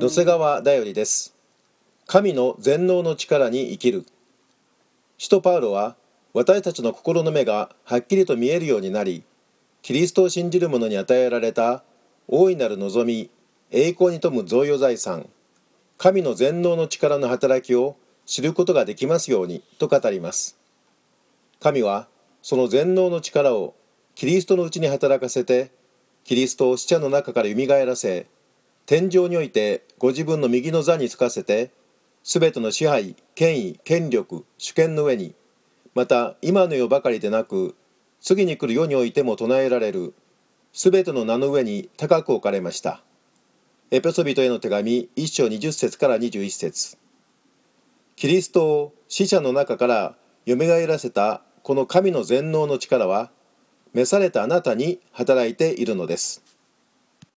瀬川だよりです。神の全能の力に生きる。使徒パウロは私たちの心の目がはっきりと見えるようになりキリストを信じる者に与えられた大いなる望み栄光に富む贈与財産神の全能の力の働きを知ることができますようにと語ります。神はその全能の力をキリストのうちに働かせてキリストを死者の中から蘇らせ天上においてご自分の右の座につかせてすべての支配権威権力主権の上にまた今の世ばかりでなく次に来る世においても唱えられるすべての名の上に高く置かれました。エペソビトへの手紙1章20節から21節。キリストを死者の中から蘇らせたこの神の全能の力は召されたあなたに働いているのです。